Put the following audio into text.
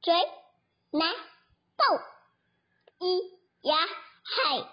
ち来斗一、